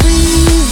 Free.